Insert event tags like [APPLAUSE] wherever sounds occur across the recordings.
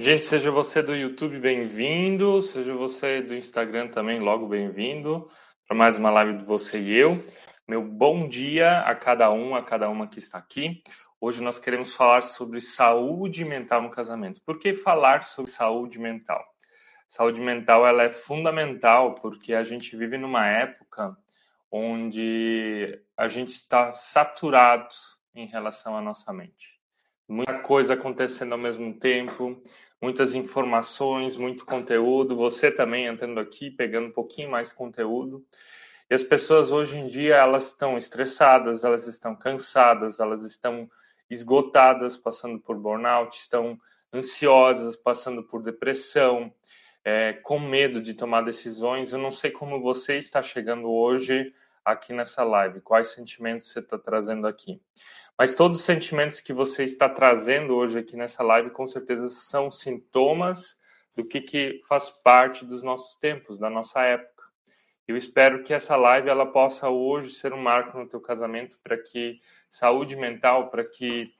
Gente, seja você do YouTube bem-vindo, seja você do Instagram também, logo bem-vindo para mais uma live de você e eu. Meu bom dia a cada um, a cada uma que está aqui. Hoje nós queremos falar sobre saúde mental no casamento. Por que falar sobre saúde mental? Saúde mental ela é fundamental porque a gente vive numa época onde a gente está saturado em relação à nossa mente. Muita coisa acontecendo ao mesmo tempo, muitas informações, muito conteúdo. Você também entrando aqui, pegando um pouquinho mais conteúdo. E as pessoas hoje em dia elas estão estressadas, elas estão cansadas, elas estão esgotadas, passando por burnout, estão ansiosas, passando por depressão, é, com medo de tomar decisões. Eu não sei como você está chegando hoje aqui nessa live, quais sentimentos você está trazendo aqui. Mas todos os sentimentos que você está trazendo hoje aqui nessa live, com certeza são sintomas do que, que faz parte dos nossos tempos, da nossa época. Eu espero que essa live ela possa hoje ser um marco no teu casamento para que saúde mental, para que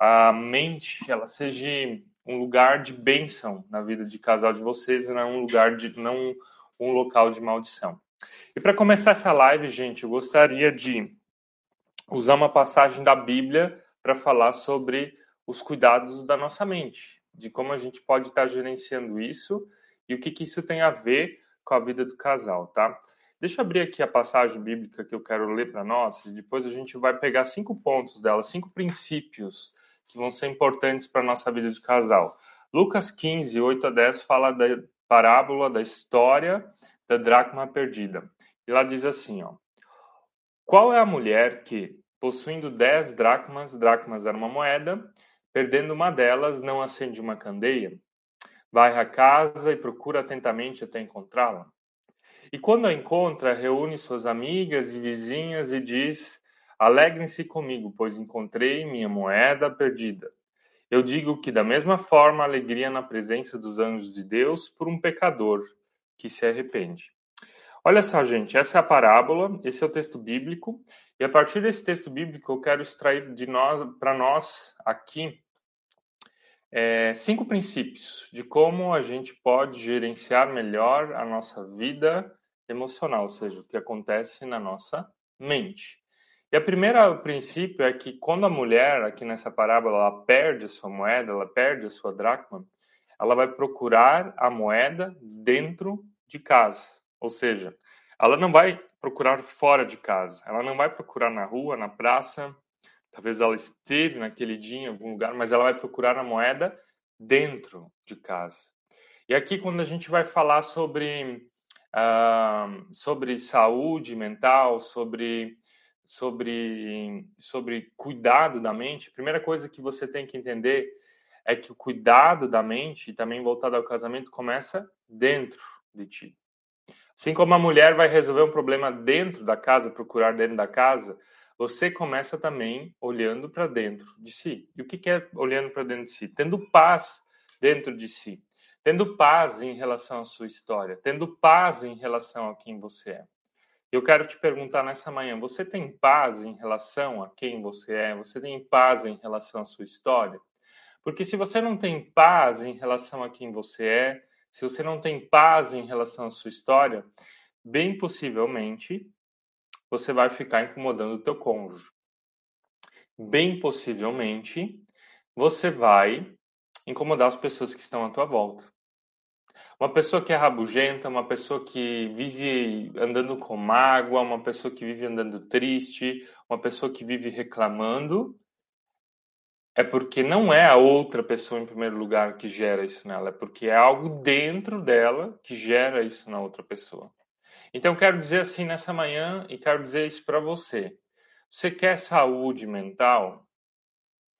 a mente ela seja um lugar de bênção na vida de casal de vocês não um lugar de não um local de maldição. E para começar essa live, gente, eu gostaria de usar uma passagem da Bíblia para falar sobre os cuidados da nossa mente, de como a gente pode estar gerenciando isso e o que, que isso tem a ver com a vida do casal, tá? Deixa eu abrir aqui a passagem bíblica que eu quero ler para nós, e depois a gente vai pegar cinco pontos dela, cinco princípios que vão ser importantes para a nossa vida de casal. Lucas 15, 8 a 10 fala da parábola da história da dracma perdida. E lá diz assim, ó: qual é a mulher que, possuindo dez dracmas, dracmas era uma moeda, perdendo uma delas, não acende uma candeia? Vai à casa e procura atentamente até encontrá-la? E quando a encontra, reúne suas amigas e vizinhas e diz: Alegrem-se comigo, pois encontrei minha moeda perdida. Eu digo que, da mesma forma, alegria na presença dos anjos de Deus por um pecador que se arrepende. Olha só, gente, essa é a parábola, esse é o texto bíblico, e a partir desse texto bíblico eu quero extrair de nós, para nós aqui, é, cinco princípios de como a gente pode gerenciar melhor a nossa vida emocional, ou seja, o que acontece na nossa mente. E a primeira princípio é que quando a mulher, aqui nessa parábola, ela perde a sua moeda, ela perde a sua dracma, ela vai procurar a moeda dentro de casa. Ou seja, ela não vai procurar fora de casa, ela não vai procurar na rua, na praça, talvez ela esteve naquele dia em algum lugar, mas ela vai procurar a moeda dentro de casa. E aqui, quando a gente vai falar sobre, uh, sobre saúde mental, sobre, sobre, sobre cuidado da mente, a primeira coisa que você tem que entender é que o cuidado da mente, também voltado ao casamento, começa dentro de ti. Assim como a mulher vai resolver um problema dentro da casa, procurar dentro da casa, você começa também olhando para dentro de si. E o que é olhando para dentro de si? Tendo paz dentro de si, tendo paz em relação à sua história, tendo paz em relação a quem você é. Eu quero te perguntar nessa manhã: você tem paz em relação a quem você é? Você tem paz em relação à sua história? Porque se você não tem paz em relação a quem você é, se você não tem paz em relação à sua história, bem possivelmente você vai ficar incomodando o teu cônjuge. Bem possivelmente você vai incomodar as pessoas que estão à tua volta. Uma pessoa que é rabugenta, uma pessoa que vive andando com mágoa, uma pessoa que vive andando triste, uma pessoa que vive reclamando, é porque não é a outra pessoa em primeiro lugar que gera isso nela, é porque é algo dentro dela que gera isso na outra pessoa. Então quero dizer assim nessa manhã e quero dizer isso para você. Você quer saúde mental?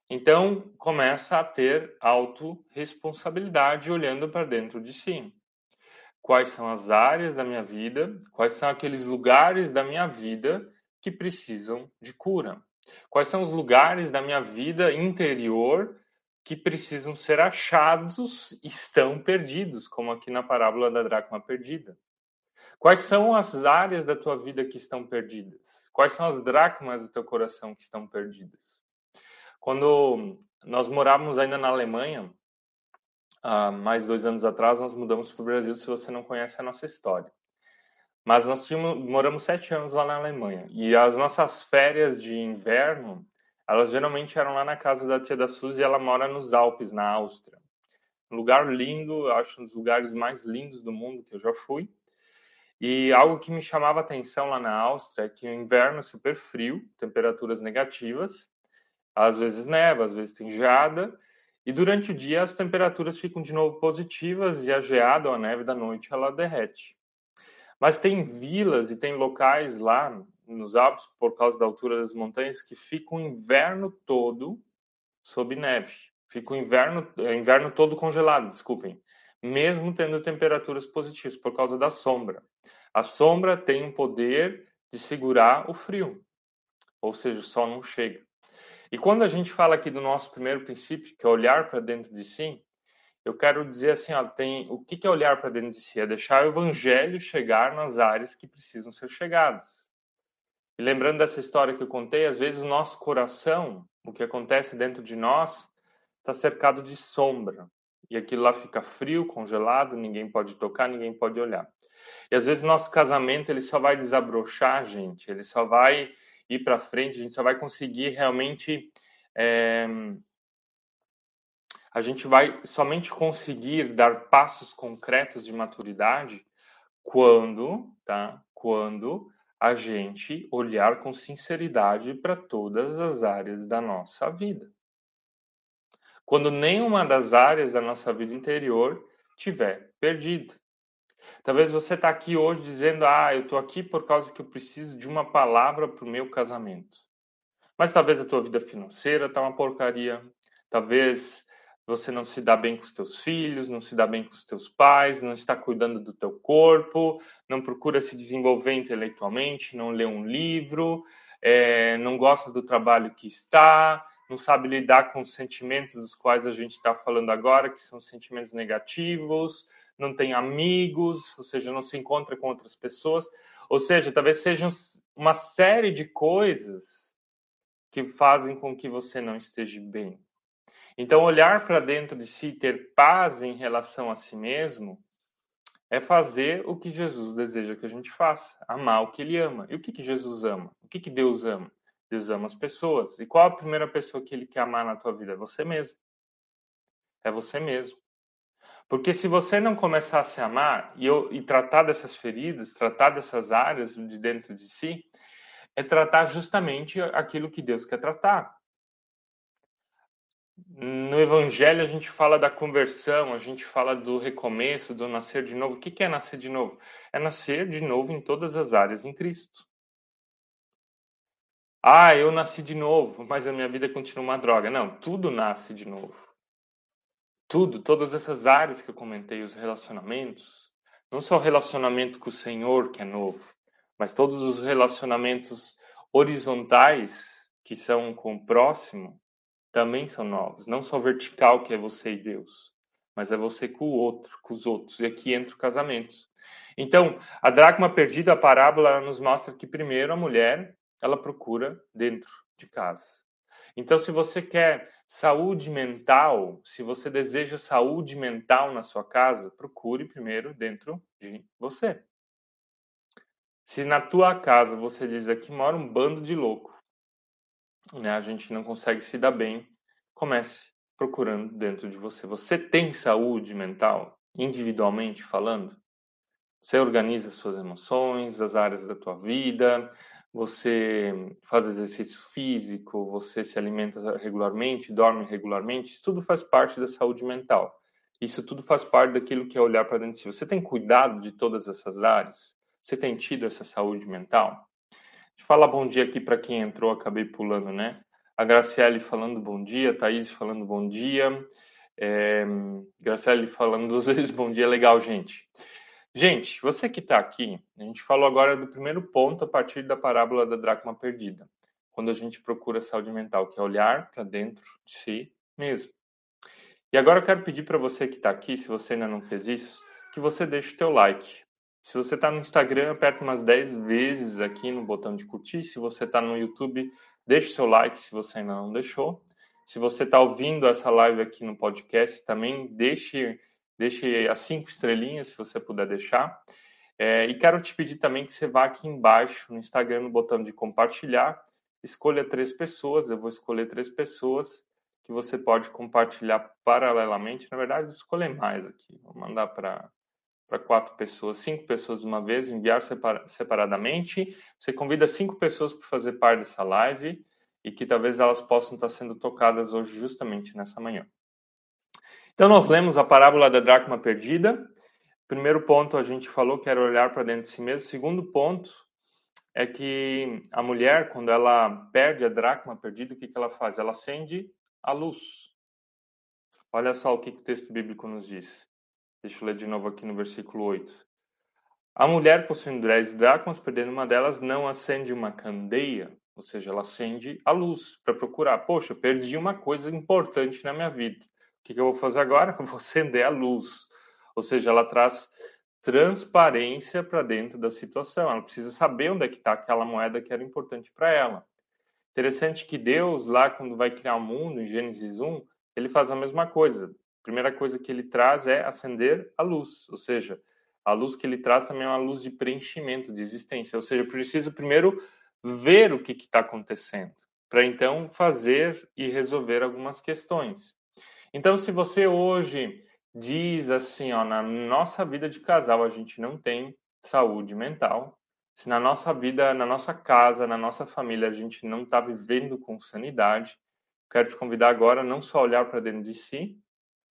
Então começa a ter autorresponsabilidade olhando para dentro de si. Quais são as áreas da minha vida? Quais são aqueles lugares da minha vida que precisam de cura? Quais são os lugares da minha vida interior que precisam ser achados e estão perdidos, como aqui na parábola da dracma perdida? Quais são as áreas da tua vida que estão perdidas? Quais são as dracmas do teu coração que estão perdidas? Quando nós morávamos ainda na Alemanha, há mais dois anos atrás, nós mudamos para o Brasil, se você não conhece a nossa história. Mas nós tínhamos, moramos sete anos lá na Alemanha. E as nossas férias de inverno, elas geralmente eram lá na casa da tia da Suzy ela mora nos Alpes, na Áustria. Um lugar lindo, acho um dos lugares mais lindos do mundo que eu já fui. E algo que me chamava atenção lá na Áustria é que o inverno é super frio, temperaturas negativas, às vezes neva, às vezes tem geada, e durante o dia as temperaturas ficam de novo positivas e a geada ou a neve da noite ela derrete. Mas tem vilas e tem locais lá nos Alpes, por causa da altura das montanhas, que ficam o inverno todo sob neve. Fica o inverno, é, inverno todo congelado, desculpem. Mesmo tendo temperaturas positivas, por causa da sombra. A sombra tem um poder de segurar o frio. Ou seja, o sol não chega. E quando a gente fala aqui do nosso primeiro princípio, que é olhar para dentro de si, eu quero dizer assim, ó, tem o que é olhar para dentro de si? É deixar o evangelho chegar nas áreas que precisam ser chegadas. E lembrando dessa história que eu contei, às vezes o nosso coração, o que acontece dentro de nós, está cercado de sombra. E aquilo lá fica frio, congelado, ninguém pode tocar, ninguém pode olhar. E às vezes nosso casamento ele só vai desabrochar, gente, ele só vai ir para frente, a gente só vai conseguir realmente é, a gente vai somente conseguir dar passos concretos de maturidade quando, tá? Quando a gente olhar com sinceridade para todas as áreas da nossa vida. Quando nenhuma das áreas da nossa vida interior tiver perdida. Talvez você está aqui hoje dizendo: Ah, eu estou aqui por causa que eu preciso de uma palavra para o meu casamento. Mas talvez a tua vida financeira está uma porcaria. Talvez você não se dá bem com os teus filhos, não se dá bem com os teus pais, não está cuidando do teu corpo, não procura se desenvolver intelectualmente, não lê um livro, é, não gosta do trabalho que está, não sabe lidar com os sentimentos dos quais a gente está falando agora, que são sentimentos negativos, não tem amigos, ou seja, não se encontra com outras pessoas, ou seja, talvez sejam uma série de coisas que fazem com que você não esteja bem. Então, olhar para dentro de si, ter paz em relação a si mesmo, é fazer o que Jesus deseja que a gente faça, amar o que ele ama. E o que, que Jesus ama? O que, que Deus ama? Deus ama as pessoas. E qual a primeira pessoa que ele quer amar na tua vida? É você mesmo. É você mesmo. Porque se você não começar a se amar e, eu, e tratar dessas feridas, tratar dessas áreas de dentro de si, é tratar justamente aquilo que Deus quer tratar. No Evangelho a gente fala da conversão, a gente fala do recomeço, do nascer de novo. O que é nascer de novo? É nascer de novo em todas as áreas em Cristo. Ah, eu nasci de novo, mas a minha vida continua uma droga. Não, tudo nasce de novo. Tudo, todas essas áreas que eu comentei, os relacionamentos, não só o relacionamento com o Senhor que é novo, mas todos os relacionamentos horizontais que são com o próximo, também são novos. Não só vertical, que é você e Deus, mas é você com o outro, com os outros. E aqui entra o casamento. Então, a dracma perdida, a parábola, nos mostra que primeiro a mulher, ela procura dentro de casa. Então, se você quer saúde mental, se você deseja saúde mental na sua casa, procure primeiro dentro de você. Se na tua casa você diz aqui mora um bando de louco, né, a gente não consegue se dar bem, comece procurando dentro de você. Você tem saúde mental, individualmente falando? Você organiza suas emoções, as áreas da tua vida, você faz exercício físico, você se alimenta regularmente, dorme regularmente, isso tudo faz parte da saúde mental. Isso tudo faz parte daquilo que é olhar para dentro de si. Você tem cuidado de todas essas áreas? Você tem tido essa saúde mental? Deixa eu falar bom dia aqui para quem entrou, acabei pulando, né? A Graciele falando bom dia, Thaís falando bom dia, é, Graciele falando duas [LAUGHS] vezes bom dia, legal, gente. Gente, você que está aqui, a gente falou agora do primeiro ponto a partir da parábola da dracma perdida, quando a gente procura saúde mental, que é olhar para dentro de si mesmo. E agora eu quero pedir para você que está aqui, se você ainda não fez isso, que você deixe o teu like. Se você está no Instagram, aperta umas 10 vezes aqui no botão de curtir. Se você está no YouTube, deixe seu like se você ainda não deixou. Se você está ouvindo essa live aqui no podcast, também deixe, deixe as cinco estrelinhas, se você puder deixar. É, e quero te pedir também que você vá aqui embaixo no Instagram, no botão de compartilhar, escolha três pessoas, eu vou escolher três pessoas que você pode compartilhar paralelamente. Na verdade, escolher mais aqui, vou mandar para para quatro pessoas, cinco pessoas de uma vez, enviar separadamente. Você convida cinco pessoas para fazer parte dessa live e que talvez elas possam estar sendo tocadas hoje justamente nessa manhã. Então nós lemos a parábola da dracma perdida. Primeiro ponto a gente falou que era olhar para dentro de si mesmo. Segundo ponto é que a mulher, quando ela perde a dracma perdida, o que, que ela faz? Ela acende a luz. Olha só o que, que o texto bíblico nos diz. Deixa eu ler de novo aqui no versículo 8. A mulher possuindo dez dracmas, perdendo uma delas, não acende uma candeia, ou seja, ela acende a luz para procurar. Poxa, perdi uma coisa importante na minha vida. O que, que eu vou fazer agora? [LAUGHS] Eu vou acender a luz. Ou seja, ela traz transparência para dentro da situação. Ela precisa saber onde é que está aquela moeda que era importante para ela. Interessante que Deus, lá quando vai criar o mundo, em Gênesis 1, ele faz a mesma coisa. Primeira coisa que ele traz é acender a luz, ou seja, a luz que ele traz também é uma luz de preenchimento, de existência. Ou seja, eu preciso primeiro ver o que está acontecendo, para então fazer e resolver algumas questões. Então, se você hoje diz assim, ó, na nossa vida de casal a gente não tem saúde mental, se na nossa vida, na nossa casa, na nossa família a gente não está vivendo com sanidade, quero te convidar agora não só olhar para dentro de si,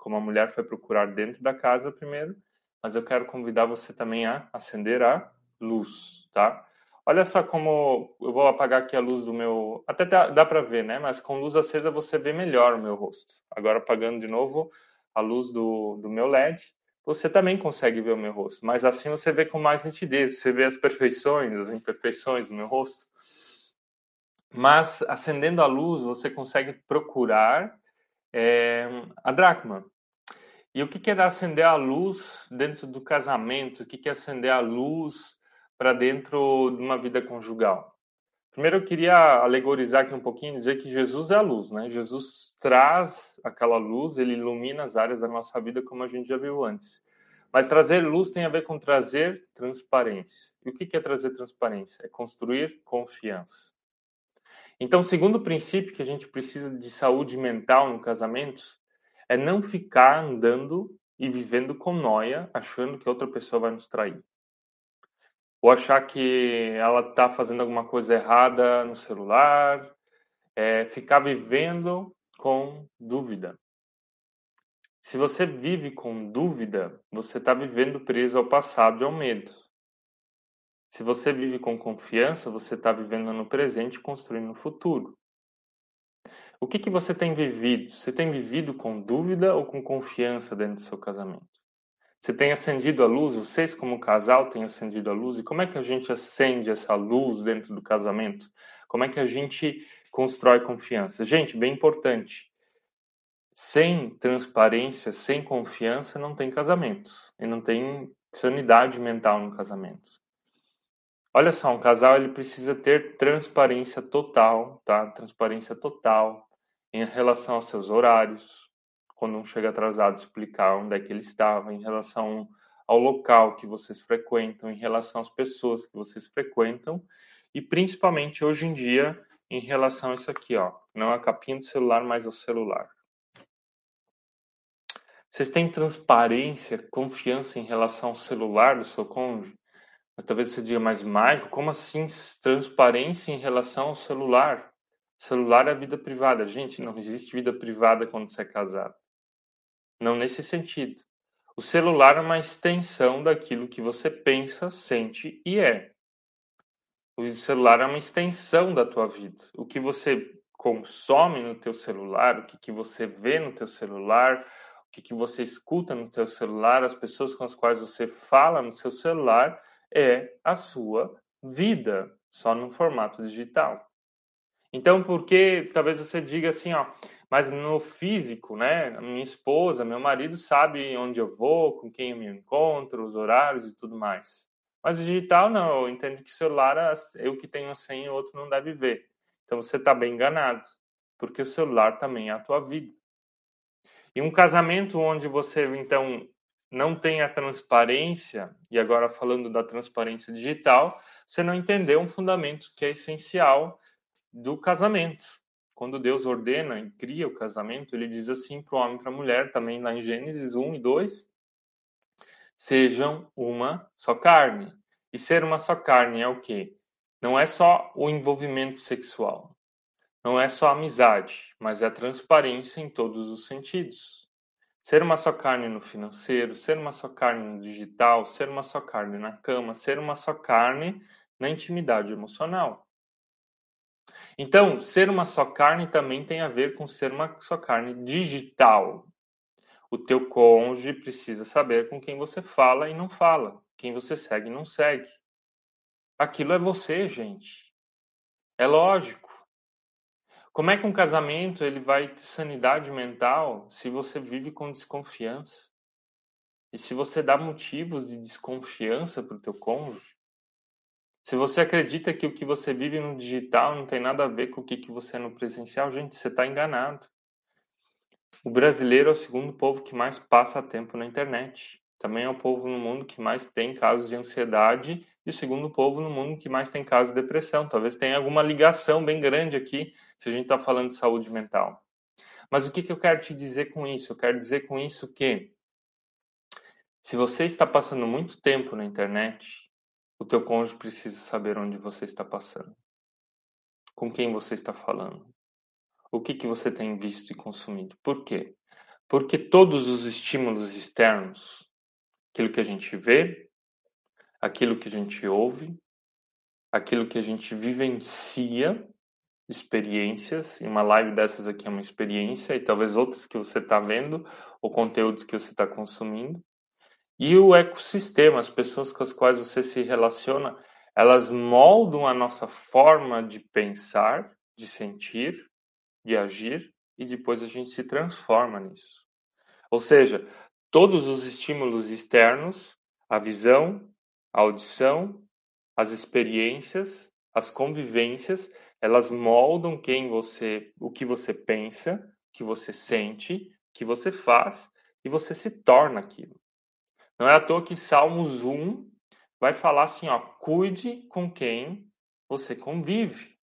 como a mulher foi procurar dentro da casa primeiro, mas eu quero convidar você também a acender a luz, tá? Olha só como eu vou apagar aqui a luz do meu. Até dá, dá para ver, né? Mas com luz acesa você vê melhor o meu rosto. Agora apagando de novo, a luz do, do meu LED, você também consegue ver o meu rosto. Mas assim você vê com mais nitidez, você vê as perfeições, as imperfeições do meu rosto. Mas acendendo a luz, você consegue procurar é, a dracma. E o que é acender a luz dentro do casamento? O que é acender a luz para dentro de uma vida conjugal? Primeiro eu queria alegorizar aqui um pouquinho, dizer que Jesus é a luz, né? Jesus traz aquela luz, ele ilumina as áreas da nossa vida, como a gente já viu antes. Mas trazer luz tem a ver com trazer transparência. E o que é trazer transparência? É construir confiança. Então, segundo princípio que a gente precisa de saúde mental no casamento é não ficar andando e vivendo com noia, achando que outra pessoa vai nos trair ou achar que ela está fazendo alguma coisa errada no celular, é, ficar vivendo com dúvida. Se você vive com dúvida, você está vivendo preso ao passado e ao medo. Se você vive com confiança, você está vivendo no presente, construindo o futuro. O que, que você tem vivido? Você tem vivido com dúvida ou com confiança dentro do seu casamento? Você tem acendido a luz? Vocês, como casal, têm acendido a luz? E como é que a gente acende essa luz dentro do casamento? Como é que a gente constrói confiança? Gente, bem importante. Sem transparência, sem confiança, não tem casamento. E não tem sanidade mental no casamento. Olha só, um casal ele precisa ter transparência total, tá? Transparência total em relação aos seus horários, quando um chega atrasado, explicar onde é que ele estava em relação ao local que vocês frequentam, em relação às pessoas que vocês frequentam e principalmente hoje em dia em relação a isso aqui, ó, não a capinha do celular, mas ao celular. Vocês têm transparência, confiança em relação ao celular do seu cônjuge? talvez você diga, mais mágico, como assim transparência em relação ao celular? Celular é vida privada. Gente, não existe vida privada quando você é casado. Não nesse sentido. O celular é uma extensão daquilo que você pensa, sente e é. O celular é uma extensão da tua vida. O que você consome no teu celular, o que, que você vê no teu celular, o que, que você escuta no teu celular, as pessoas com as quais você fala no seu celular, é a sua vida, só no formato digital. Então, por que talvez você diga assim, ó, mas no físico, né? Minha esposa, meu marido sabe onde eu vou, com quem eu me encontro, os horários e tudo mais. Mas o digital não, eu entendo que celular, eu que tenho senha, o outro não deve ver. Então você está bem enganado. porque o celular também é a tua vida. E um casamento onde você, então, não tem a transparência, e agora falando da transparência digital, você não entendeu um fundamento que é essencial do casamento. Quando Deus ordena e cria o casamento, ele diz assim para o homem e para a mulher, também lá em Gênesis 1 e 2, sejam uma só carne. E ser uma só carne é o quê? Não é só o envolvimento sexual, não é só amizade, mas é a transparência em todos os sentidos. Ser uma só carne no financeiro, ser uma só carne no digital, ser uma só carne na cama, ser uma só carne na intimidade emocional. Então, ser uma só carne também tem a ver com ser uma só carne digital. O teu cônjuge precisa saber com quem você fala e não fala, quem você segue e não segue. Aquilo é você, gente. É lógico. Como é que um casamento ele vai ter sanidade mental se você vive com desconfiança? E se você dá motivos de desconfiança para o teu cônjuge? Se você acredita que o que você vive no digital não tem nada a ver com o que, você é no presencial, gente, você está enganado. O brasileiro é o segundo povo que mais passa tempo na internet. Também é o povo no mundo que mais tem casos de ansiedade e o segundo povo no mundo que mais tem casos de depressão. Talvez tenha alguma ligação bem grande aqui se a gente está falando de saúde mental. Mas o que, que eu quero te dizer com isso? Eu quero dizer com isso que se você está passando muito tempo na internet, o teu cônjuge precisa saber onde você está passando. Com quem você está falando. O que, que você tem visto e consumido. Por quê? Porque todos os estímulos externos, aquilo que a gente vê, aquilo que a gente ouve, aquilo que a gente vivencia, experiências, e uma live dessas aqui é uma experiência, e talvez outras que você está vendo, ou conteúdos que você está consumindo, e o ecossistema, as pessoas com as quais você se relaciona, elas moldam a nossa forma de pensar, de sentir, de agir e depois a gente se transforma nisso. Ou seja, todos os estímulos externos, a visão, a audição, as experiências, as convivências, elas moldam quem você, o que você pensa, o que você sente, o que você faz e você se torna aquilo. Não é à toa que Salmos 1 vai falar assim, ó, cuide com quem você convive.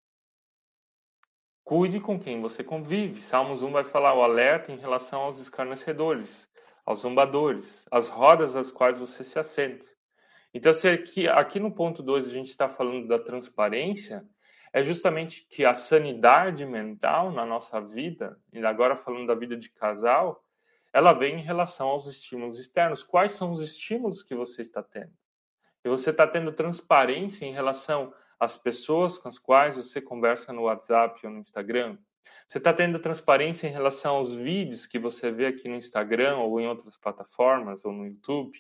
Cuide com quem você convive. Salmos 1 vai falar o alerta em relação aos escarnecedores, aos zombadores, às rodas às quais você se assenta. Então, se aqui, aqui no ponto 2 a gente está falando da transparência, é justamente que a sanidade mental na nossa vida, e agora falando da vida de casal, ela vem em relação aos estímulos externos. Quais são os estímulos que você está tendo? E você está tendo transparência em relação às pessoas com as quais você conversa no WhatsApp ou no Instagram? Você está tendo transparência em relação aos vídeos que você vê aqui no Instagram ou em outras plataformas ou no YouTube?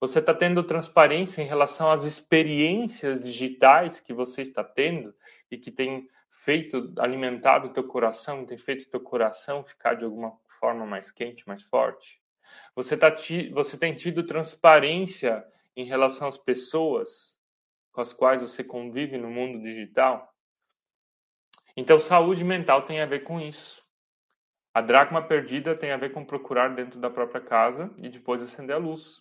Você está tendo transparência em relação às experiências digitais que você está tendo e que tem feito, alimentado o teu coração, tem feito o teu coração ficar de alguma forma mais quente, mais forte? Você, tá você tem tido transparência em relação às pessoas com as quais você convive no mundo digital? Então, saúde mental tem a ver com isso. A dracma perdida tem a ver com procurar dentro da própria casa e depois acender a luz.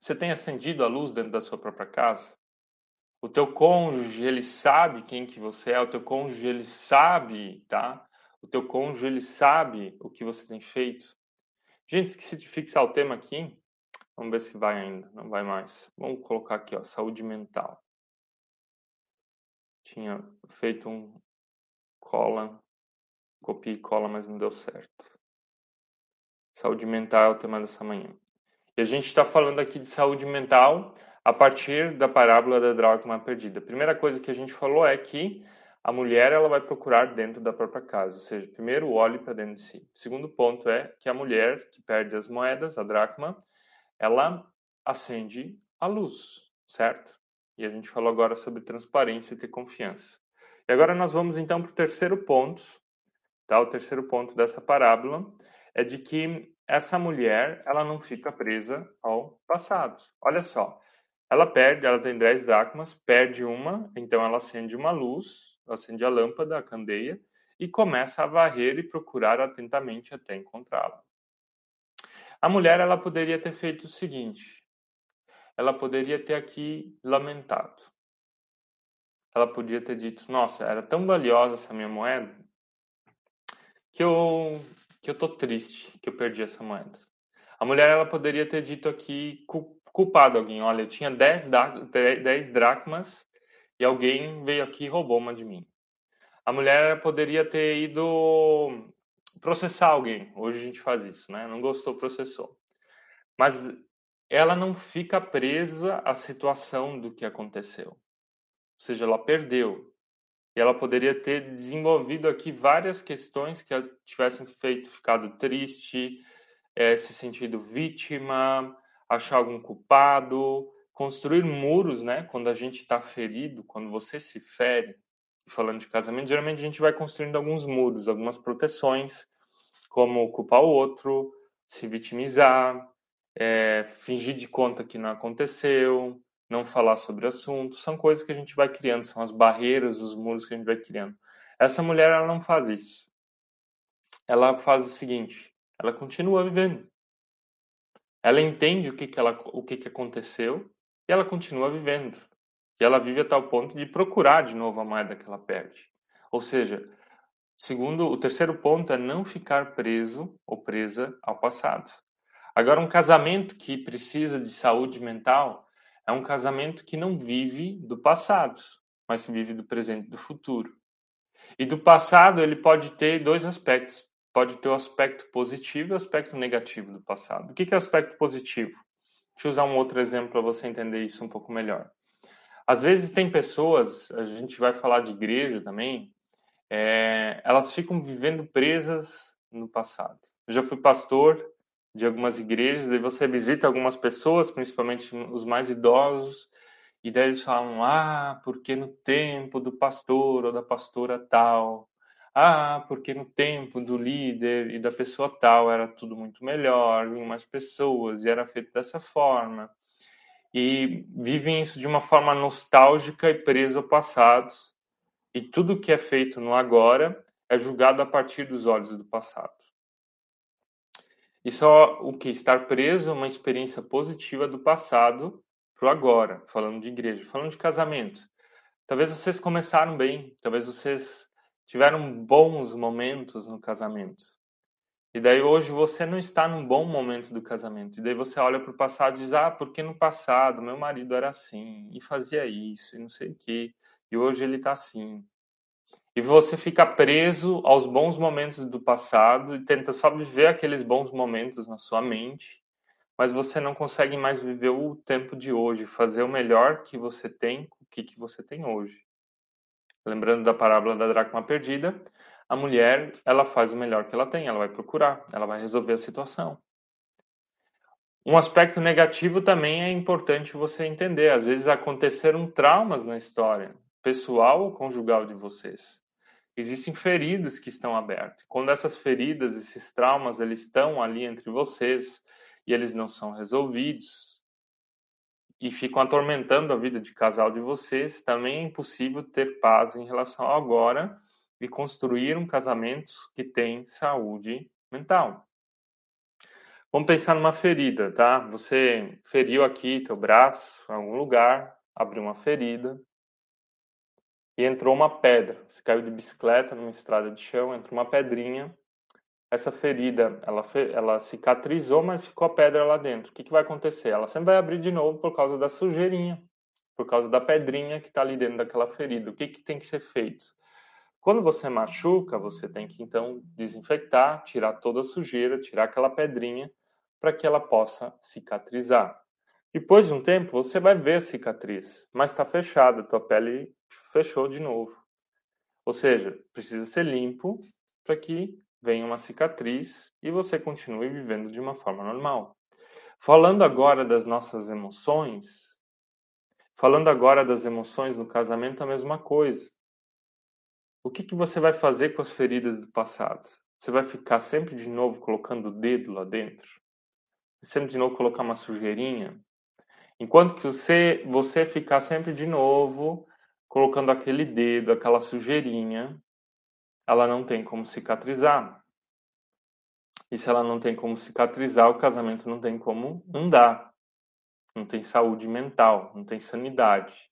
Você tem acendido a luz dentro da sua própria casa? O teu cônjuge, ele sabe quem que você é, o teu cônjuge, ele sabe, tá? O teu cônjuge, ele sabe o que você tem feito. Gente, esqueci de fixar o tema aqui. Vamos ver se vai ainda. Não vai mais. Vamos colocar aqui, ó, saúde mental. Tinha feito um cola, copia e cola, mas não deu certo. Saúde mental é o tema dessa manhã. E a gente está falando aqui de saúde mental a partir da parábola da dracma perdida. A primeira coisa que a gente falou é que a mulher ela vai procurar dentro da própria casa, ou seja, primeiro olhe para dentro de si. Segundo ponto é que a mulher que perde as moedas, a dracma, ela acende a luz, certo? E a gente falou agora sobre transparência e ter confiança. E agora nós vamos então para o terceiro ponto, tá? O terceiro ponto dessa parábola é de que essa mulher, ela não fica presa ao passado. Olha só, ela perde, ela tem 10 dracmas, perde uma, então ela acende uma luz, acende a lâmpada, a candeia, e começa a varrer e procurar atentamente até encontrá-la. A mulher ela poderia ter feito o seguinte: ela poderia ter aqui lamentado. Ela podia ter dito: Nossa, era tão valiosa essa minha moeda que eu que eu tô triste que eu perdi essa moeda. A mulher ela poderia ter dito aqui culpado alguém, olha, eu tinha 10, 10 dracmas e alguém veio aqui e roubou uma de mim. A mulher poderia ter ido processar alguém. Hoje a gente faz isso, né? Não gostou, processou. Mas ela não fica presa à situação do que aconteceu. Ou seja, ela perdeu. E ela poderia ter desenvolvido aqui várias questões que a tivessem feito ficado triste, é, se sentido vítima, achar algum culpado, construir muros, né? Quando a gente está ferido, quando você se fere, falando de casamento, geralmente a gente vai construindo alguns muros, algumas proteções, como culpar o outro, se vitimizar, é, fingir de conta que não aconteceu, não falar sobre o assunto, são coisas que a gente vai criando, são as barreiras, os muros que a gente vai criando. Essa mulher, ela não faz isso. Ela faz o seguinte, ela continua vivendo. Ela entende o que, que, ela, o que, que aconteceu ela continua vivendo. E ela vive a tal ponto de procurar de novo a moeda que ela perde. Ou seja, segundo o terceiro ponto é não ficar preso ou presa ao passado. Agora, um casamento que precisa de saúde mental é um casamento que não vive do passado, mas vive do presente e do futuro. E do passado ele pode ter dois aspectos. Pode ter o aspecto positivo e o aspecto negativo do passado. O que é o aspecto positivo? Deixa eu usar um outro exemplo para você entender isso um pouco melhor. Às vezes tem pessoas, a gente vai falar de igreja também, é, elas ficam vivendo presas no passado. Eu já fui pastor de algumas igrejas, e você visita algumas pessoas, principalmente os mais idosos, e daí eles falam: ah, porque no tempo do pastor ou da pastora tal, ah, porque no tempo do líder e da pessoa tal era tudo muito melhor, vinham mais pessoas e era feito dessa forma. E vivem isso de uma forma nostálgica e preso ao passado. E tudo que é feito no agora é julgado a partir dos olhos do passado. E só o que? Estar preso a uma experiência positiva do passado para o agora, falando de igreja, falando de casamento. Talvez vocês começaram bem, talvez vocês tiveram bons momentos no casamento. E daí hoje você não está num bom momento do casamento. E daí você olha para o passado e diz: Ah, porque no passado meu marido era assim, e fazia isso, e não sei o quê. E hoje ele está assim. E você fica preso aos bons momentos do passado e tenta só viver aqueles bons momentos na sua mente, mas você não consegue mais viver o tempo de hoje, fazer o melhor que você tem com o que, que você tem hoje. Lembrando da parábola da dracma perdida, a mulher, ela faz o melhor que ela tem, ela vai procurar, ela vai resolver a situação. Um aspecto negativo também é importante você entender. Às vezes aconteceram traumas na história, pessoal ou conjugal de vocês existem feridas que estão abertas. Quando essas feridas, esses traumas, eles estão ali entre vocês e eles não são resolvidos e ficam atormentando a vida de casal de vocês, também é impossível ter paz em relação ao agora e construir um casamento que tem saúde mental. Vamos pensar numa ferida, tá? Você feriu aqui teu braço em algum lugar, abriu uma ferida, e entrou uma pedra. Você caiu de bicicleta numa estrada de chão, entrou uma pedrinha. Essa ferida, ela, ela cicatrizou, mas ficou a pedra lá dentro. O que, que vai acontecer? Ela sempre vai abrir de novo por causa da sujeirinha, por causa da pedrinha que está ali dentro daquela ferida. O que, que tem que ser feito? Quando você machuca, você tem que então desinfectar, tirar toda a sujeira, tirar aquela pedrinha para que ela possa cicatrizar. Depois de um tempo, você vai ver a cicatriz, mas está fechada, tua pele fechou de novo. Ou seja, precisa ser limpo para que venha uma cicatriz e você continue vivendo de uma forma normal. Falando agora das nossas emoções, falando agora das emoções no casamento, a mesma coisa. O que, que você vai fazer com as feridas do passado? Você vai ficar sempre de novo colocando o dedo lá dentro? Sempre de novo colocar uma sujeirinha? Enquanto que você, você ficar sempre de novo colocando aquele dedo, aquela sujeirinha, ela não tem como cicatrizar. E se ela não tem como cicatrizar, o casamento não tem como andar. Não tem saúde mental, não tem sanidade.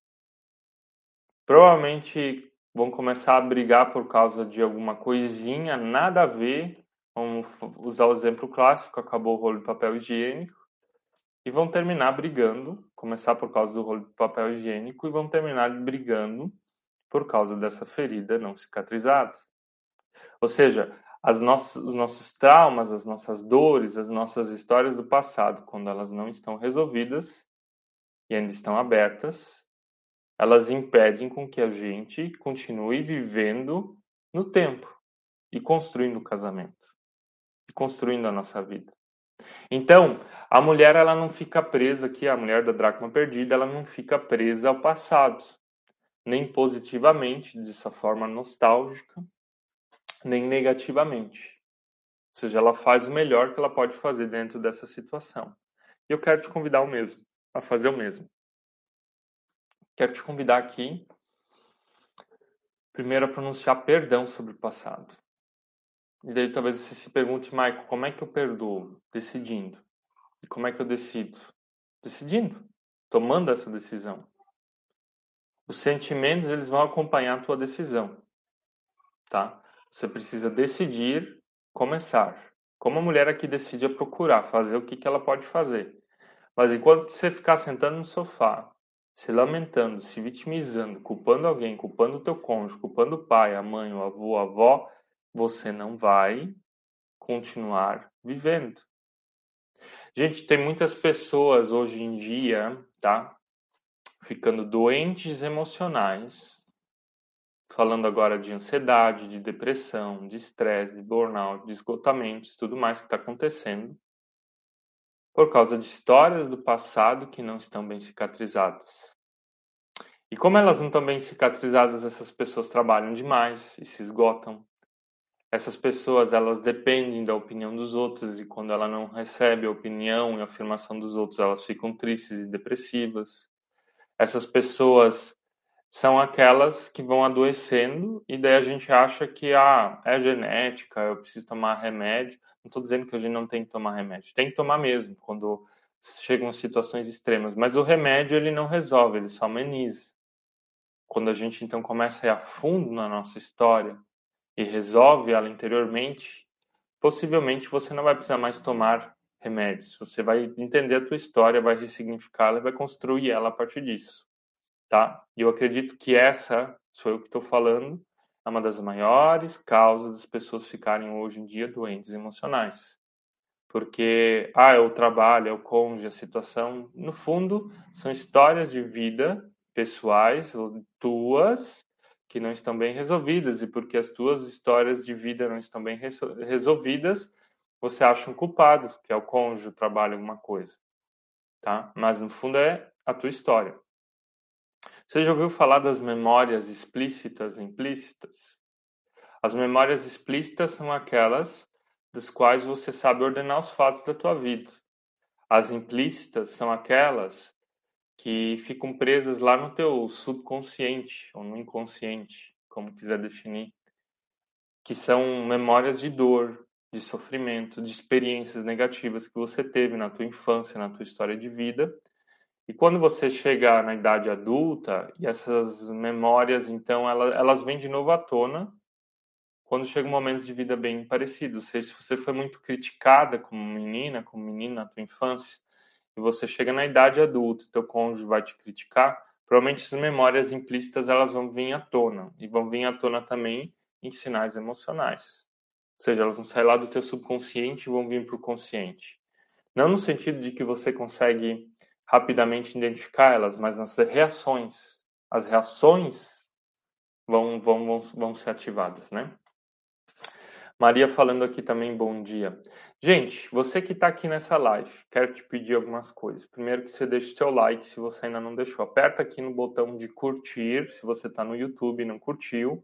Provavelmente vão começar a brigar por causa de alguma coisinha, nada a ver. Vamos usar o exemplo clássico: acabou o rolo de papel higiênico. E vão terminar brigando, começar por causa do rolo de papel higiênico, e vão terminar brigando por causa dessa ferida não cicatrizada. Ou seja, nossas, os nossos traumas, as nossas dores, as nossas histórias do passado, quando elas não estão resolvidas e ainda estão abertas, elas impedem com que a gente continue vivendo no tempo e construindo o casamento e construindo a nossa vida. Então, a mulher ela não fica presa aqui, a mulher da dracma perdida, ela não fica presa ao passado, nem positivamente, dessa forma nostálgica, nem negativamente. Ou seja, ela faz o melhor que ela pode fazer dentro dessa situação. E eu quero te convidar ao mesmo, a fazer o mesmo. Quero te convidar aqui, primeiro, a pronunciar perdão sobre o passado. E daí talvez você se pergunte, Maico, como é que eu perdoo? Decidindo. E como é que eu decido? Decidindo, tomando essa decisão. Os sentimentos, eles vão acompanhar a tua decisão, tá? Você precisa decidir começar. Como a mulher aqui decide a procurar, fazer o que, que ela pode fazer. Mas enquanto você ficar sentando no sofá, se lamentando, se vitimizando, culpando alguém, culpando o teu cônjuge, culpando o pai, a mãe, o avô, a avó, você não vai continuar vivendo. Gente, tem muitas pessoas hoje em dia, tá? Ficando doentes emocionais falando agora de ansiedade, de depressão, de estresse, de burnout, de esgotamentos, tudo mais que está acontecendo, por causa de histórias do passado que não estão bem cicatrizadas. E como elas não estão bem cicatrizadas, essas pessoas trabalham demais e se esgotam. Essas pessoas, elas dependem da opinião dos outros e quando ela não recebe a opinião e a afirmação dos outros, elas ficam tristes e depressivas. Essas pessoas são aquelas que vão adoecendo e daí a gente acha que ah, é genética, eu preciso tomar remédio. Não estou dizendo que a gente não tem que tomar remédio, tem que tomar mesmo quando chegam situações extremas, mas o remédio ele não resolve, ele só ameniza. Quando a gente então começa a ir a fundo na nossa história e resolve ela interiormente, possivelmente você não vai precisar mais tomar remédios. Você vai entender a tua história, vai ressignificá-la e vai construir ela a partir disso tá? E eu acredito que essa, sou eu que estou falando, é uma das maiores causas das pessoas ficarem hoje em dia doentes emocionais. Porque, ah, é o trabalho, é o cônjuge, a situação, no fundo, são histórias de vida pessoais, tuas, que não estão bem resolvidas. E porque as tuas histórias de vida não estão bem resolvidas, você acha um culpado, que é o cônjuge, o trabalho, alguma coisa. Tá? Mas, no fundo, é a tua história. Você já ouviu falar das memórias explícitas e implícitas? As memórias explícitas são aquelas das quais você sabe ordenar os fatos da tua vida. As implícitas são aquelas que ficam presas lá no teu subconsciente ou no inconsciente, como quiser definir, que são memórias de dor, de sofrimento, de experiências negativas que você teve na tua infância, na tua história de vida e quando você chega na idade adulta, e essas memórias, então, elas, elas vêm de novo à tona quando chega um momento de vida bem parecido. Ou seja, se você foi muito criticada como menina, como menina na tua infância, e você chega na idade adulta, teu cônjuge vai te criticar, provavelmente essas memórias implícitas elas vão vir à tona. E vão vir à tona também em sinais emocionais. Ou seja, elas vão sair lá do teu subconsciente e vão vir para o consciente. Não no sentido de que você consegue rapidamente identificar elas, mas nas reações. As reações vão, vão, vão, vão ser ativadas, né? Maria falando aqui também, bom dia. Gente, você que está aqui nessa live, quero te pedir algumas coisas. Primeiro que você deixe seu like se você ainda não deixou. Aperta aqui no botão de curtir, se você está no YouTube e não curtiu.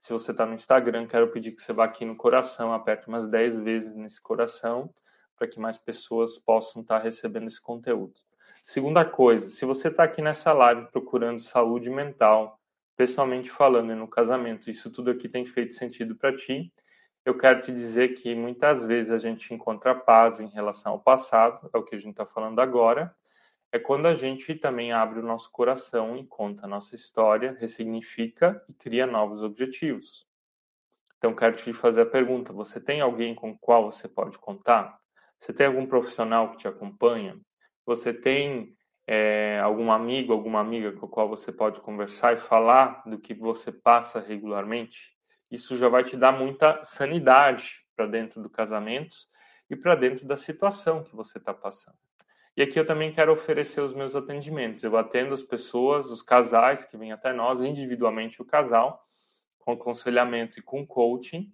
Se você está no Instagram, quero pedir que você vá aqui no coração, aperte umas 10 vezes nesse coração, para que mais pessoas possam estar tá recebendo esse conteúdo. Segunda coisa, se você está aqui nessa live procurando saúde mental, pessoalmente falando, e no casamento, isso tudo aqui tem feito sentido para ti, eu quero te dizer que muitas vezes a gente encontra paz em relação ao passado, é o que a gente está falando agora, é quando a gente também abre o nosso coração e conta a nossa história, ressignifica e cria novos objetivos. Então, quero te fazer a pergunta: você tem alguém com qual você pode contar? Você tem algum profissional que te acompanha? Você tem é, algum amigo, alguma amiga com o qual você pode conversar e falar do que você passa regularmente? Isso já vai te dar muita sanidade para dentro do casamento e para dentro da situação que você está passando. E aqui eu também quero oferecer os meus atendimentos. Eu atendo as pessoas, os casais que vêm até nós, individualmente o casal, com aconselhamento e com coaching.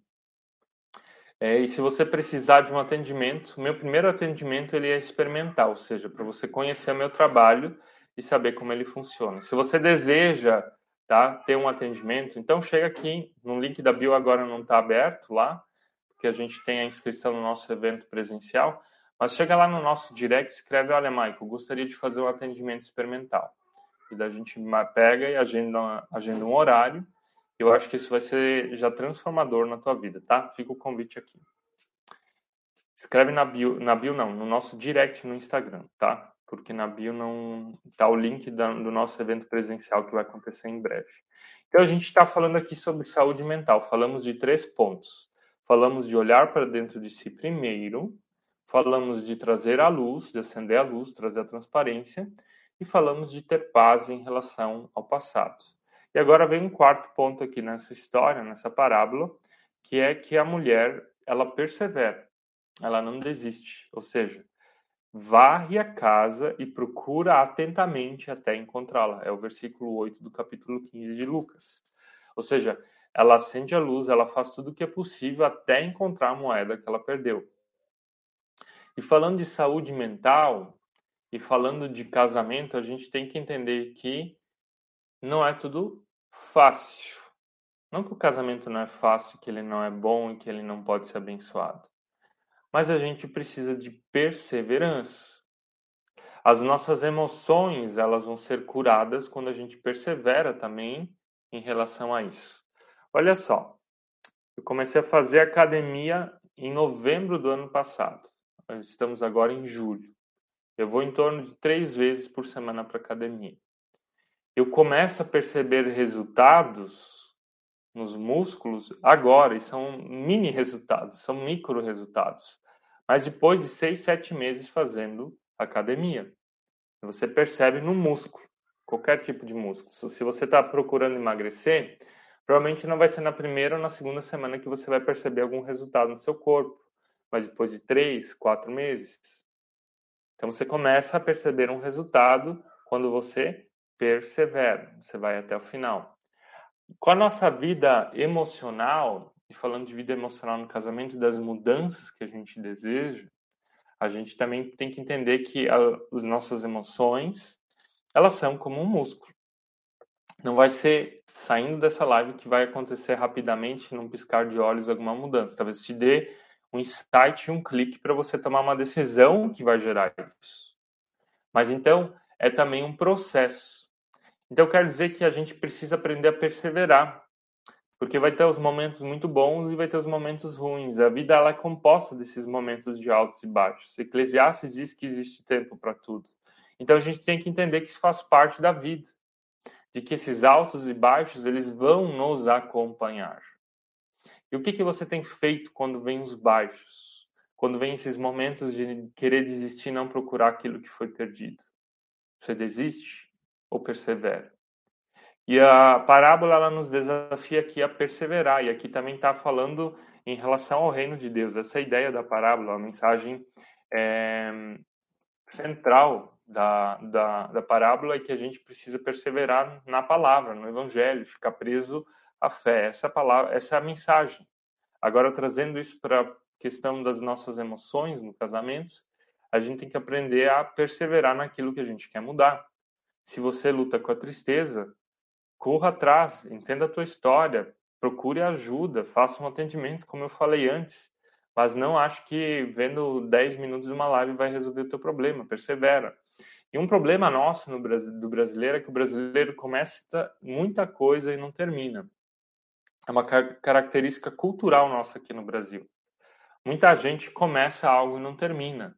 É, e se você precisar de um atendimento, meu primeiro atendimento ele é experimental, ou seja, para você conhecer o meu trabalho e saber como ele funciona. Se você deseja tá, ter um atendimento, então chega aqui no link da bio agora não está aberto lá, porque a gente tem a inscrição no nosso evento presencial, mas chega lá no nosso direct, escreve, olha, Michael, gostaria de fazer um atendimento experimental. E daí a gente pega e agenda, agenda um horário eu acho que isso vai ser já transformador na tua vida, tá? Fica o convite aqui. Escreve na bio, na bio não, no nosso direct no Instagram, tá? Porque na bio não tá o link da, do nosso evento presencial que vai acontecer em breve. Então a gente está falando aqui sobre saúde mental. Falamos de três pontos. Falamos de olhar para dentro de si primeiro, falamos de trazer a luz, de acender a luz, trazer a transparência, e falamos de ter paz em relação ao passado. E agora vem um quarto ponto aqui nessa história, nessa parábola, que é que a mulher, ela persevera, ela não desiste, ou seja, varre a casa e procura atentamente até encontrá-la. É o versículo 8 do capítulo 15 de Lucas. Ou seja, ela acende a luz, ela faz tudo o que é possível até encontrar a moeda que ela perdeu. E falando de saúde mental e falando de casamento, a gente tem que entender que não é tudo fácil. Não que o casamento não é fácil, que ele não é bom e que ele não pode ser abençoado. Mas a gente precisa de perseverança. As nossas emoções, elas vão ser curadas quando a gente persevera também em relação a isso. Olha só, eu comecei a fazer academia em novembro do ano passado. Estamos agora em julho. Eu vou em torno de três vezes por semana para academia eu começo a perceber resultados nos músculos agora, e são mini resultados, são micro resultados. Mas depois de seis, sete meses fazendo academia, você percebe no músculo, qualquer tipo de músculo. Se você está procurando emagrecer, provavelmente não vai ser na primeira ou na segunda semana que você vai perceber algum resultado no seu corpo, mas depois de três, quatro meses. Então você começa a perceber um resultado quando você persevera, você vai até o final. Com a nossa vida emocional, e falando de vida emocional no casamento, das mudanças que a gente deseja, a gente também tem que entender que a, as nossas emoções, elas são como um músculo. Não vai ser saindo dessa live que vai acontecer rapidamente, num piscar de olhos, alguma mudança. Talvez te dê um insight, um clique para você tomar uma decisão que vai gerar isso. Mas então, é também um processo. Então, quer dizer que a gente precisa aprender a perseverar, porque vai ter os momentos muito bons e vai ter os momentos ruins. A vida ela é composta desses momentos de altos e baixos. Eclesiastes diz que existe tempo para tudo. Então, a gente tem que entender que isso faz parte da vida, de que esses altos e baixos eles vão nos acompanhar. E o que, que você tem feito quando vem os baixos? Quando vem esses momentos de querer desistir não procurar aquilo que foi perdido? Você desiste? Ou persevera. E a parábola ela nos desafia aqui a perseverar, e aqui também está falando em relação ao reino de Deus. Essa ideia da parábola, a mensagem é, central da, da, da parábola é que a gente precisa perseverar na palavra, no evangelho, ficar preso à fé. Essa palavra, essa é a mensagem. Agora, trazendo isso para a questão das nossas emoções no casamento, a gente tem que aprender a perseverar naquilo que a gente quer mudar. Se você luta com a tristeza, corra atrás, entenda a tua história, procure ajuda, faça um atendimento, como eu falei antes. Mas não acho que vendo 10 minutos de uma live vai resolver o teu problema, persevera. E um problema nosso no do brasileiro é que o brasileiro começa muita coisa e não termina. É uma característica cultural nossa aqui no Brasil. Muita gente começa algo e não termina.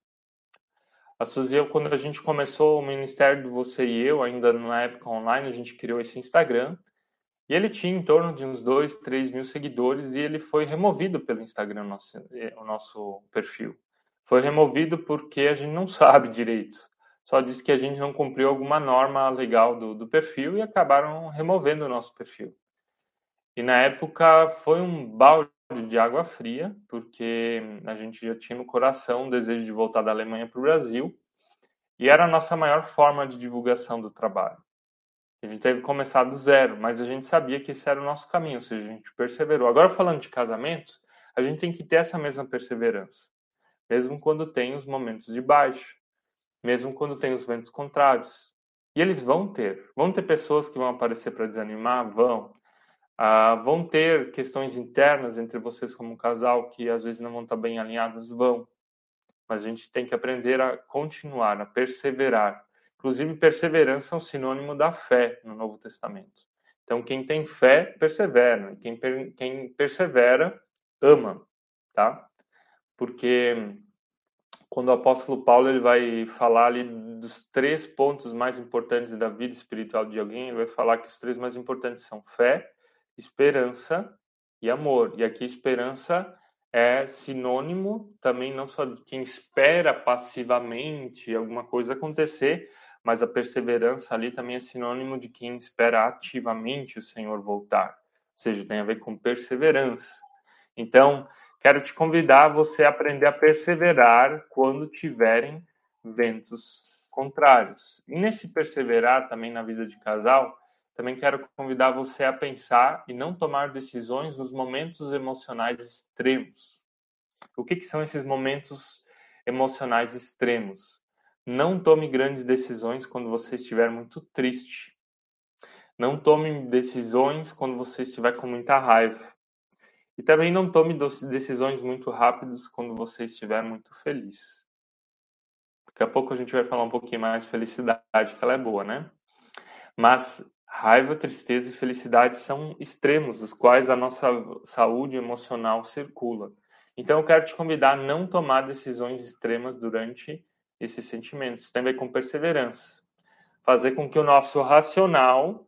A Suzy, eu, quando a gente começou o Ministério do Você e Eu, ainda na época online, a gente criou esse Instagram. E ele tinha em torno de uns 2, 3 mil seguidores e ele foi removido pelo Instagram, nosso, o nosso perfil. Foi removido porque a gente não [LAUGHS] sabe direito só disse que a gente não cumpriu alguma norma legal do, do perfil e acabaram removendo o nosso perfil. E na época foi um balde de água fria, porque a gente já tinha no coração o desejo de voltar da Alemanha para o Brasil, e era a nossa maior forma de divulgação do trabalho. A gente teve que começar do zero, mas a gente sabia que esse era o nosso caminho, ou seja, a gente perseverou. Agora, falando de casamentos, a gente tem que ter essa mesma perseverança, mesmo quando tem os momentos de baixo mesmo quando tem os ventos contrários. E eles vão ter. Vão ter pessoas que vão aparecer para desanimar? Vão. Ah, vão ter questões internas entre vocês como um casal que às vezes não vão estar bem alinhadas? Vão. Mas a gente tem que aprender a continuar, a perseverar. Inclusive, perseverança é um sinônimo da fé no Novo Testamento. Então, quem tem fé, persevera. E quem, quem persevera, ama. Tá? Porque quando o apóstolo Paulo ele vai falar ali dos três pontos mais importantes da vida espiritual de alguém, ele vai falar que os três mais importantes são fé, esperança e amor. E aqui esperança é sinônimo também não só de quem espera passivamente alguma coisa acontecer, mas a perseverança ali também é sinônimo de quem espera ativamente o Senhor voltar. Ou seja, tem a ver com perseverança. Então, Quero te convidar a você aprender a perseverar quando tiverem ventos contrários. E nesse perseverar também na vida de casal, também quero convidar você a pensar e não tomar decisões nos momentos emocionais extremos. O que, que são esses momentos emocionais extremos? Não tome grandes decisões quando você estiver muito triste. Não tome decisões quando você estiver com muita raiva. E também não tome decisões muito rápidas quando você estiver muito feliz. Daqui a pouco a gente vai falar um pouquinho mais de felicidade, que ela é boa, né? Mas raiva, tristeza e felicidade são extremos, os quais a nossa saúde emocional circula. Então eu quero te convidar a não tomar decisões extremas durante esses sentimentos. Tem a ver com perseverança. Fazer com que o nosso racional,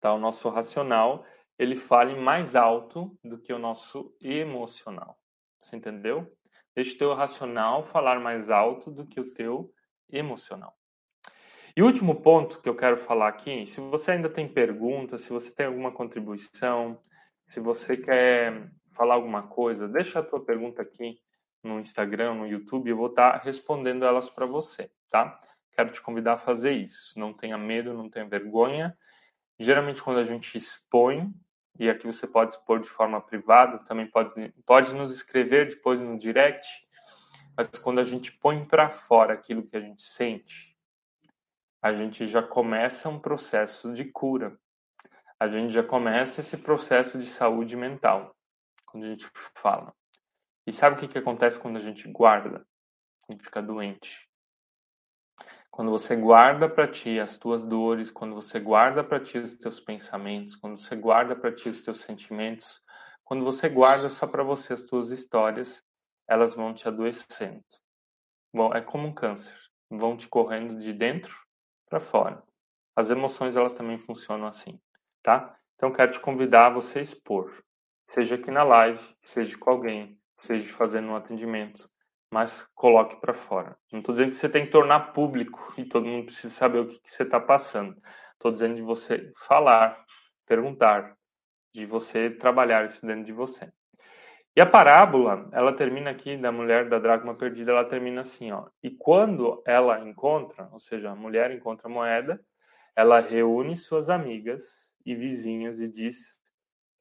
tá? O nosso racional ele fale mais alto do que o nosso emocional. Você entendeu? Deixe o teu racional falar mais alto do que o teu emocional. E o último ponto que eu quero falar aqui, se você ainda tem perguntas, se você tem alguma contribuição, se você quer falar alguma coisa, deixa a tua pergunta aqui no Instagram, no YouTube, eu vou estar respondendo elas para você, tá? Quero te convidar a fazer isso. Não tenha medo, não tenha vergonha. Geralmente quando a gente expõe e aqui você pode expor de forma privada, também pode, pode nos escrever depois no direct, mas quando a gente põe para fora aquilo que a gente sente, a gente já começa um processo de cura. A gente já começa esse processo de saúde mental, quando a gente fala. E sabe o que, que acontece quando a gente guarda? A gente fica doente. Quando você guarda para ti as tuas dores, quando você guarda para ti os teus pensamentos, quando você guarda para ti os teus sentimentos, quando você guarda só para você as tuas histórias, elas vão te adoecendo. Bom, é como um câncer, vão te correndo de dentro para fora. As emoções elas também funcionam assim, tá? Então quero te convidar a você expor, seja aqui na live, seja com alguém, seja fazendo um atendimento, mas coloque para fora. Não estou dizendo que você tem que tornar público e todo mundo precisa saber o que, que você está passando. Estou dizendo de você falar, perguntar, de você trabalhar isso dentro de você. E a parábola, ela termina aqui da mulher da dracma perdida, ela termina assim, ó. E quando ela encontra, ou seja, a mulher encontra a moeda, ela reúne suas amigas e vizinhas e diz: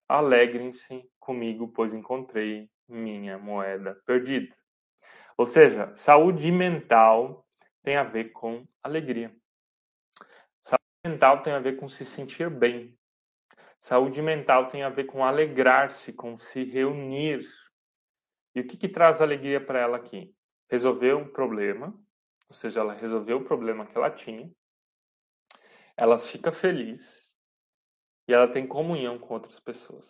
Alegrem-se comigo, pois encontrei minha moeda perdida. Ou seja, saúde mental tem a ver com alegria. Saúde mental tem a ver com se sentir bem. Saúde mental tem a ver com alegrar-se, com se reunir. E o que, que traz alegria para ela aqui? Resolver um problema, ou seja, ela resolveu o problema que ela tinha, ela fica feliz e ela tem comunhão com outras pessoas.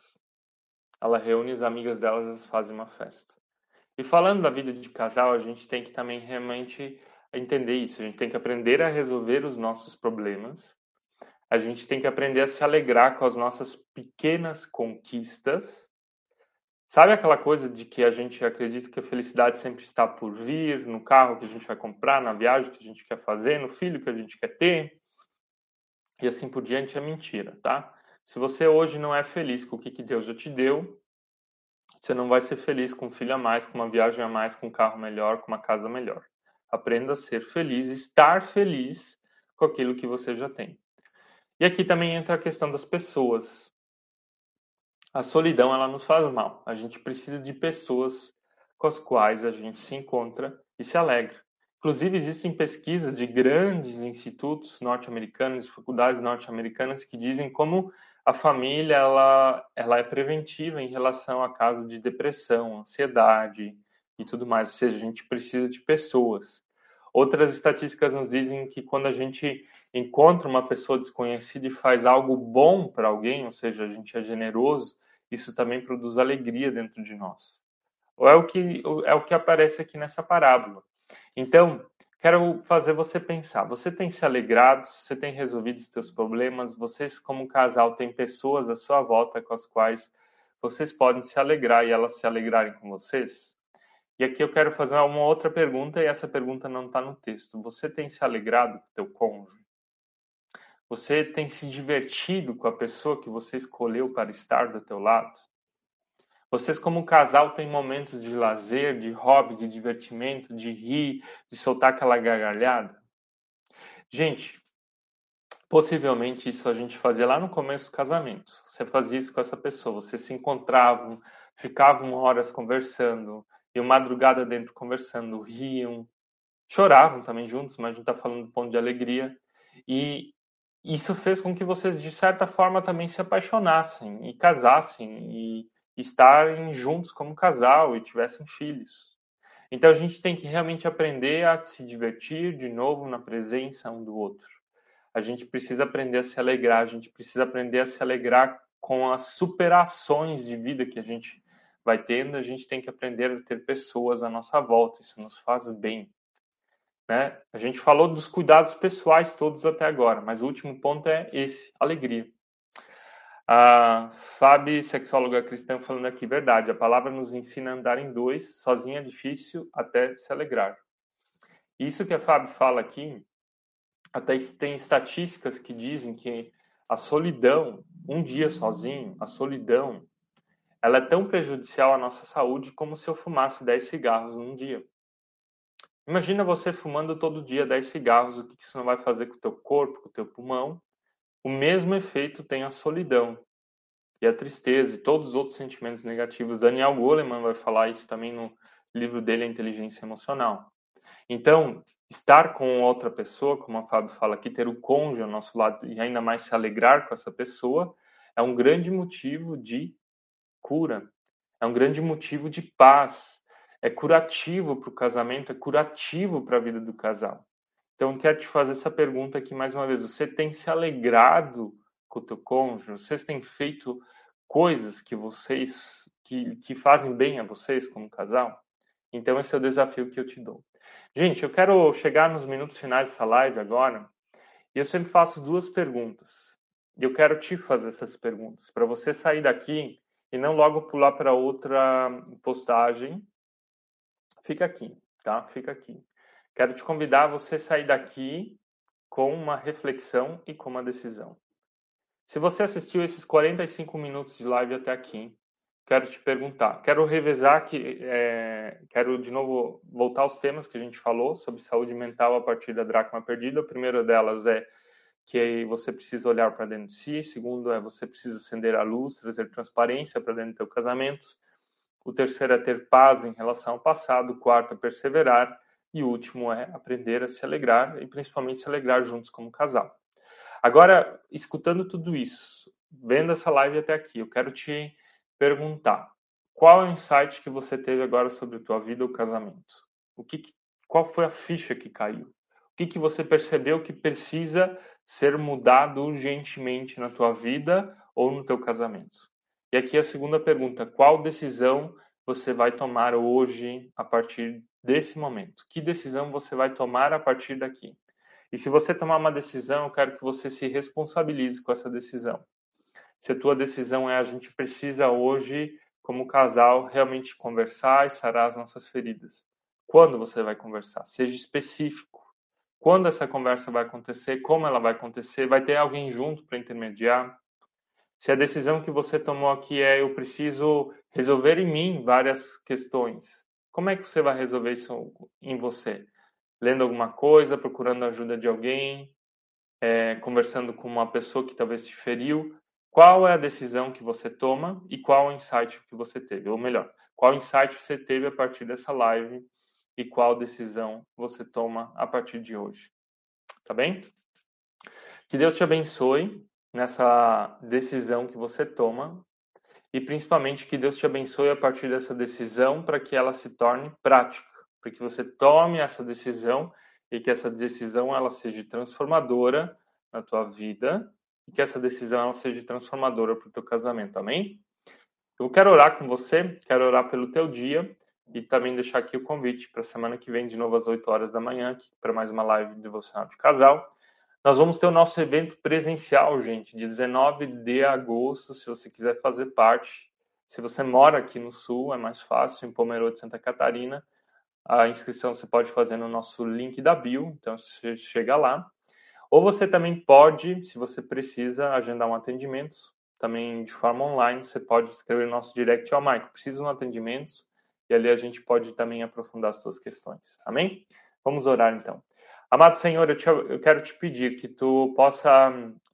Ela reúne as amigas delas e fazem uma festa. E falando da vida de casal, a gente tem que também realmente entender isso. A gente tem que aprender a resolver os nossos problemas. A gente tem que aprender a se alegrar com as nossas pequenas conquistas. Sabe aquela coisa de que a gente acredita que a felicidade sempre está por vir, no carro que a gente vai comprar, na viagem que a gente quer fazer, no filho que a gente quer ter? E assim por diante é mentira, tá? Se você hoje não é feliz com o que Deus já te deu, você não vai ser feliz com um filho a mais, com uma viagem a mais, com um carro melhor, com uma casa melhor. Aprenda a ser feliz, estar feliz com aquilo que você já tem. E aqui também entra a questão das pessoas. A solidão ela nos faz mal. A gente precisa de pessoas com as quais a gente se encontra e se alegra. Inclusive existem pesquisas de grandes institutos norte-americanos, faculdades norte-americanas que dizem como a família ela, ela é preventiva em relação a casos de depressão, ansiedade, e tudo mais. Ou seja, a gente precisa de pessoas. Outras estatísticas nos dizem que quando a gente encontra uma pessoa desconhecida e faz algo bom para alguém, ou seja, a gente é generoso, isso também produz alegria dentro de nós. Ou é o que é o que aparece aqui nessa parábola. Então, quero fazer você pensar. Você tem se alegrado? Você tem resolvido os seus problemas? Vocês, como casal, têm pessoas à sua volta com as quais vocês podem se alegrar e elas se alegrarem com vocês? E aqui eu quero fazer uma outra pergunta, e essa pergunta não está no texto. Você tem se alegrado com o teu cônjuge? Você tem se divertido com a pessoa que você escolheu para estar do teu lado? Vocês como casal têm momentos de lazer, de hobby, de divertimento, de rir, de soltar aquela gargalhada? Gente, possivelmente isso a gente fazia lá no começo do casamento. Você fazia isso com essa pessoa, vocês se encontravam, ficavam horas conversando, madrugada dentro conversando, riam, choravam também juntos, mas a gente está falando do ponto de alegria. E isso fez com que vocês, de certa forma, também se apaixonassem e casassem e estarem juntos como casal e tivessem filhos. Então a gente tem que realmente aprender a se divertir de novo na presença um do outro. A gente precisa aprender a se alegrar, a gente precisa aprender a se alegrar com as superações de vida que a gente vai tendo, a gente tem que aprender a ter pessoas à nossa volta, isso nos faz bem. Né? A gente falou dos cuidados pessoais todos até agora, mas o último ponto é esse, alegria. A Fábio, sexóloga cristã, falando aqui, verdade, a palavra nos ensina a andar em dois, sozinho é difícil até se alegrar. Isso que a Fábio fala aqui, até tem estatísticas que dizem que a solidão, um dia sozinho, a solidão ela é tão prejudicial à nossa saúde como se eu fumasse 10 cigarros num dia. Imagina você fumando todo dia 10 cigarros, o que isso não vai fazer com o teu corpo, com o teu pulmão? O mesmo efeito tem a solidão e a tristeza e todos os outros sentimentos negativos. Daniel Goleman vai falar isso também no livro dele, A Inteligência Emocional. Então, estar com outra pessoa, como a Fábio fala aqui, ter o cônjuge ao nosso lado e ainda mais se alegrar com essa pessoa, é um grande motivo de cura, é um grande motivo de paz, é curativo para o casamento, é curativo para a vida do casal. Então, quero te fazer essa pergunta aqui mais uma vez. Você tem se alegrado com o teu cônjuge? Vocês têm feito coisas que vocês que, que fazem bem a vocês como casal? Então, esse é o desafio que eu te dou. Gente, eu quero chegar nos minutos finais dessa live agora e eu sempre faço duas perguntas. E eu quero te fazer essas perguntas para você sair daqui e não logo pular para outra postagem. Fica aqui, tá? Fica aqui. Quero te convidar a você sair daqui com uma reflexão e com uma decisão. Se você assistiu esses 45 minutos de live até aqui, quero te perguntar, quero revezar que, é, quero de novo voltar aos temas que a gente falou sobre saúde mental a partir da dracma perdida. A primeira delas é que você precisa olhar para dentro de si. Segundo é você precisa acender a luz, trazer transparência para dentro do teu casamento. O terceiro é ter paz em relação ao passado. O quarto é perseverar. E o último é aprender a se alegrar e principalmente se alegrar juntos como casal. Agora, escutando tudo isso, vendo essa live até aqui, eu quero te perguntar: qual é o insight que você teve agora sobre a tua vida ou casamento? O que, Qual foi a ficha que caiu? O que, que você percebeu que precisa ser mudado urgentemente na tua vida ou no teu casamento? E aqui a segunda pergunta: qual decisão você vai tomar hoje a partir desse momento? Que decisão você vai tomar a partir daqui? E se você tomar uma decisão, eu quero que você se responsabilize com essa decisão. Se a tua decisão é a gente precisa hoje, como casal, realmente conversar e sarar as nossas feridas. Quando você vai conversar? Seja específico. Quando essa conversa vai acontecer? Como ela vai acontecer? Vai ter alguém junto para intermediar? Se a decisão que você tomou aqui é eu preciso resolver em mim várias questões, como é que você vai resolver isso em você? Lendo alguma coisa, procurando a ajuda de alguém, é, conversando com uma pessoa que talvez te feriu? Qual é a decisão que você toma e qual o insight que você teve? Ou melhor, qual insight você teve a partir dessa live e qual decisão você toma a partir de hoje? Tá bem? Que Deus te abençoe nessa decisão que você toma e principalmente que Deus te abençoe a partir dessa decisão para que ela se torne prática, para que você tome essa decisão e que essa decisão ela seja transformadora na tua vida e que essa decisão ela seja transformadora para o teu casamento, amém? Eu quero orar com você, quero orar pelo teu dia e também deixar aqui o convite para a semana que vem, de novo às 8 horas da manhã, para mais uma live devocional de casal. Nós vamos ter o nosso evento presencial, gente, de 19 de agosto, se você quiser fazer parte. Se você mora aqui no Sul, é mais fácil, em Pomerode, Santa Catarina. A inscrição você pode fazer no nosso link da bio, então você chega lá. Ou você também pode, se você precisa, agendar um atendimento, também de forma online, você pode escrever no nosso direct, ó, oh, Maico, preciso de um atendimento, e ali a gente pode também aprofundar as suas questões. Amém? Vamos orar então. Amado Senhor, eu, te, eu, quero te pedir que tu possa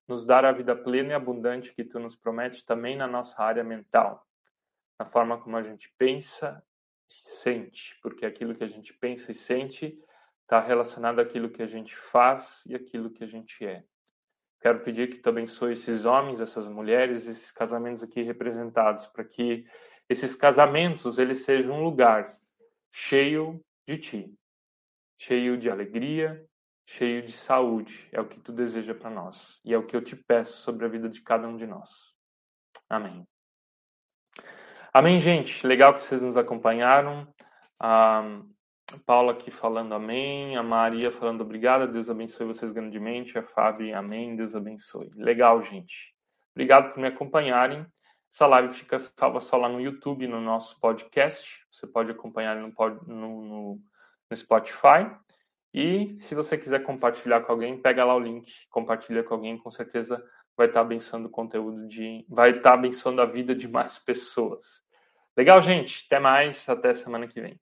nos dar a vida plena e abundante que tu nos promete também na nossa área mental, na forma como a gente pensa e sente, porque aquilo que a gente pensa e sente está relacionado àquilo que a gente faz e aquilo que a gente é. Quero pedir que tu abençoe esses homens, essas mulheres, esses casamentos aqui representados, para que esses casamentos eles sejam um lugar cheio de ti, cheio de alegria, cheio de saúde. É o que tu deseja para nós. E é o que eu te peço sobre a vida de cada um de nós. Amém. Amém, gente. Legal que vocês nos acompanharam. A Paula aqui falando amém. A Maria falando obrigada. Deus abençoe vocês grandemente. A Fábio, amém. Deus abençoe. Legal, gente. Obrigado por me acompanharem. Essa live fica salva só lá no YouTube, no nosso podcast. Você pode acompanhar no, no, no no Spotify. E se você quiser compartilhar com alguém, pega lá o link, compartilha com alguém, com certeza vai estar abençoando o conteúdo de. vai estar abençoando a vida de mais pessoas. Legal, gente? Até mais, até semana que vem.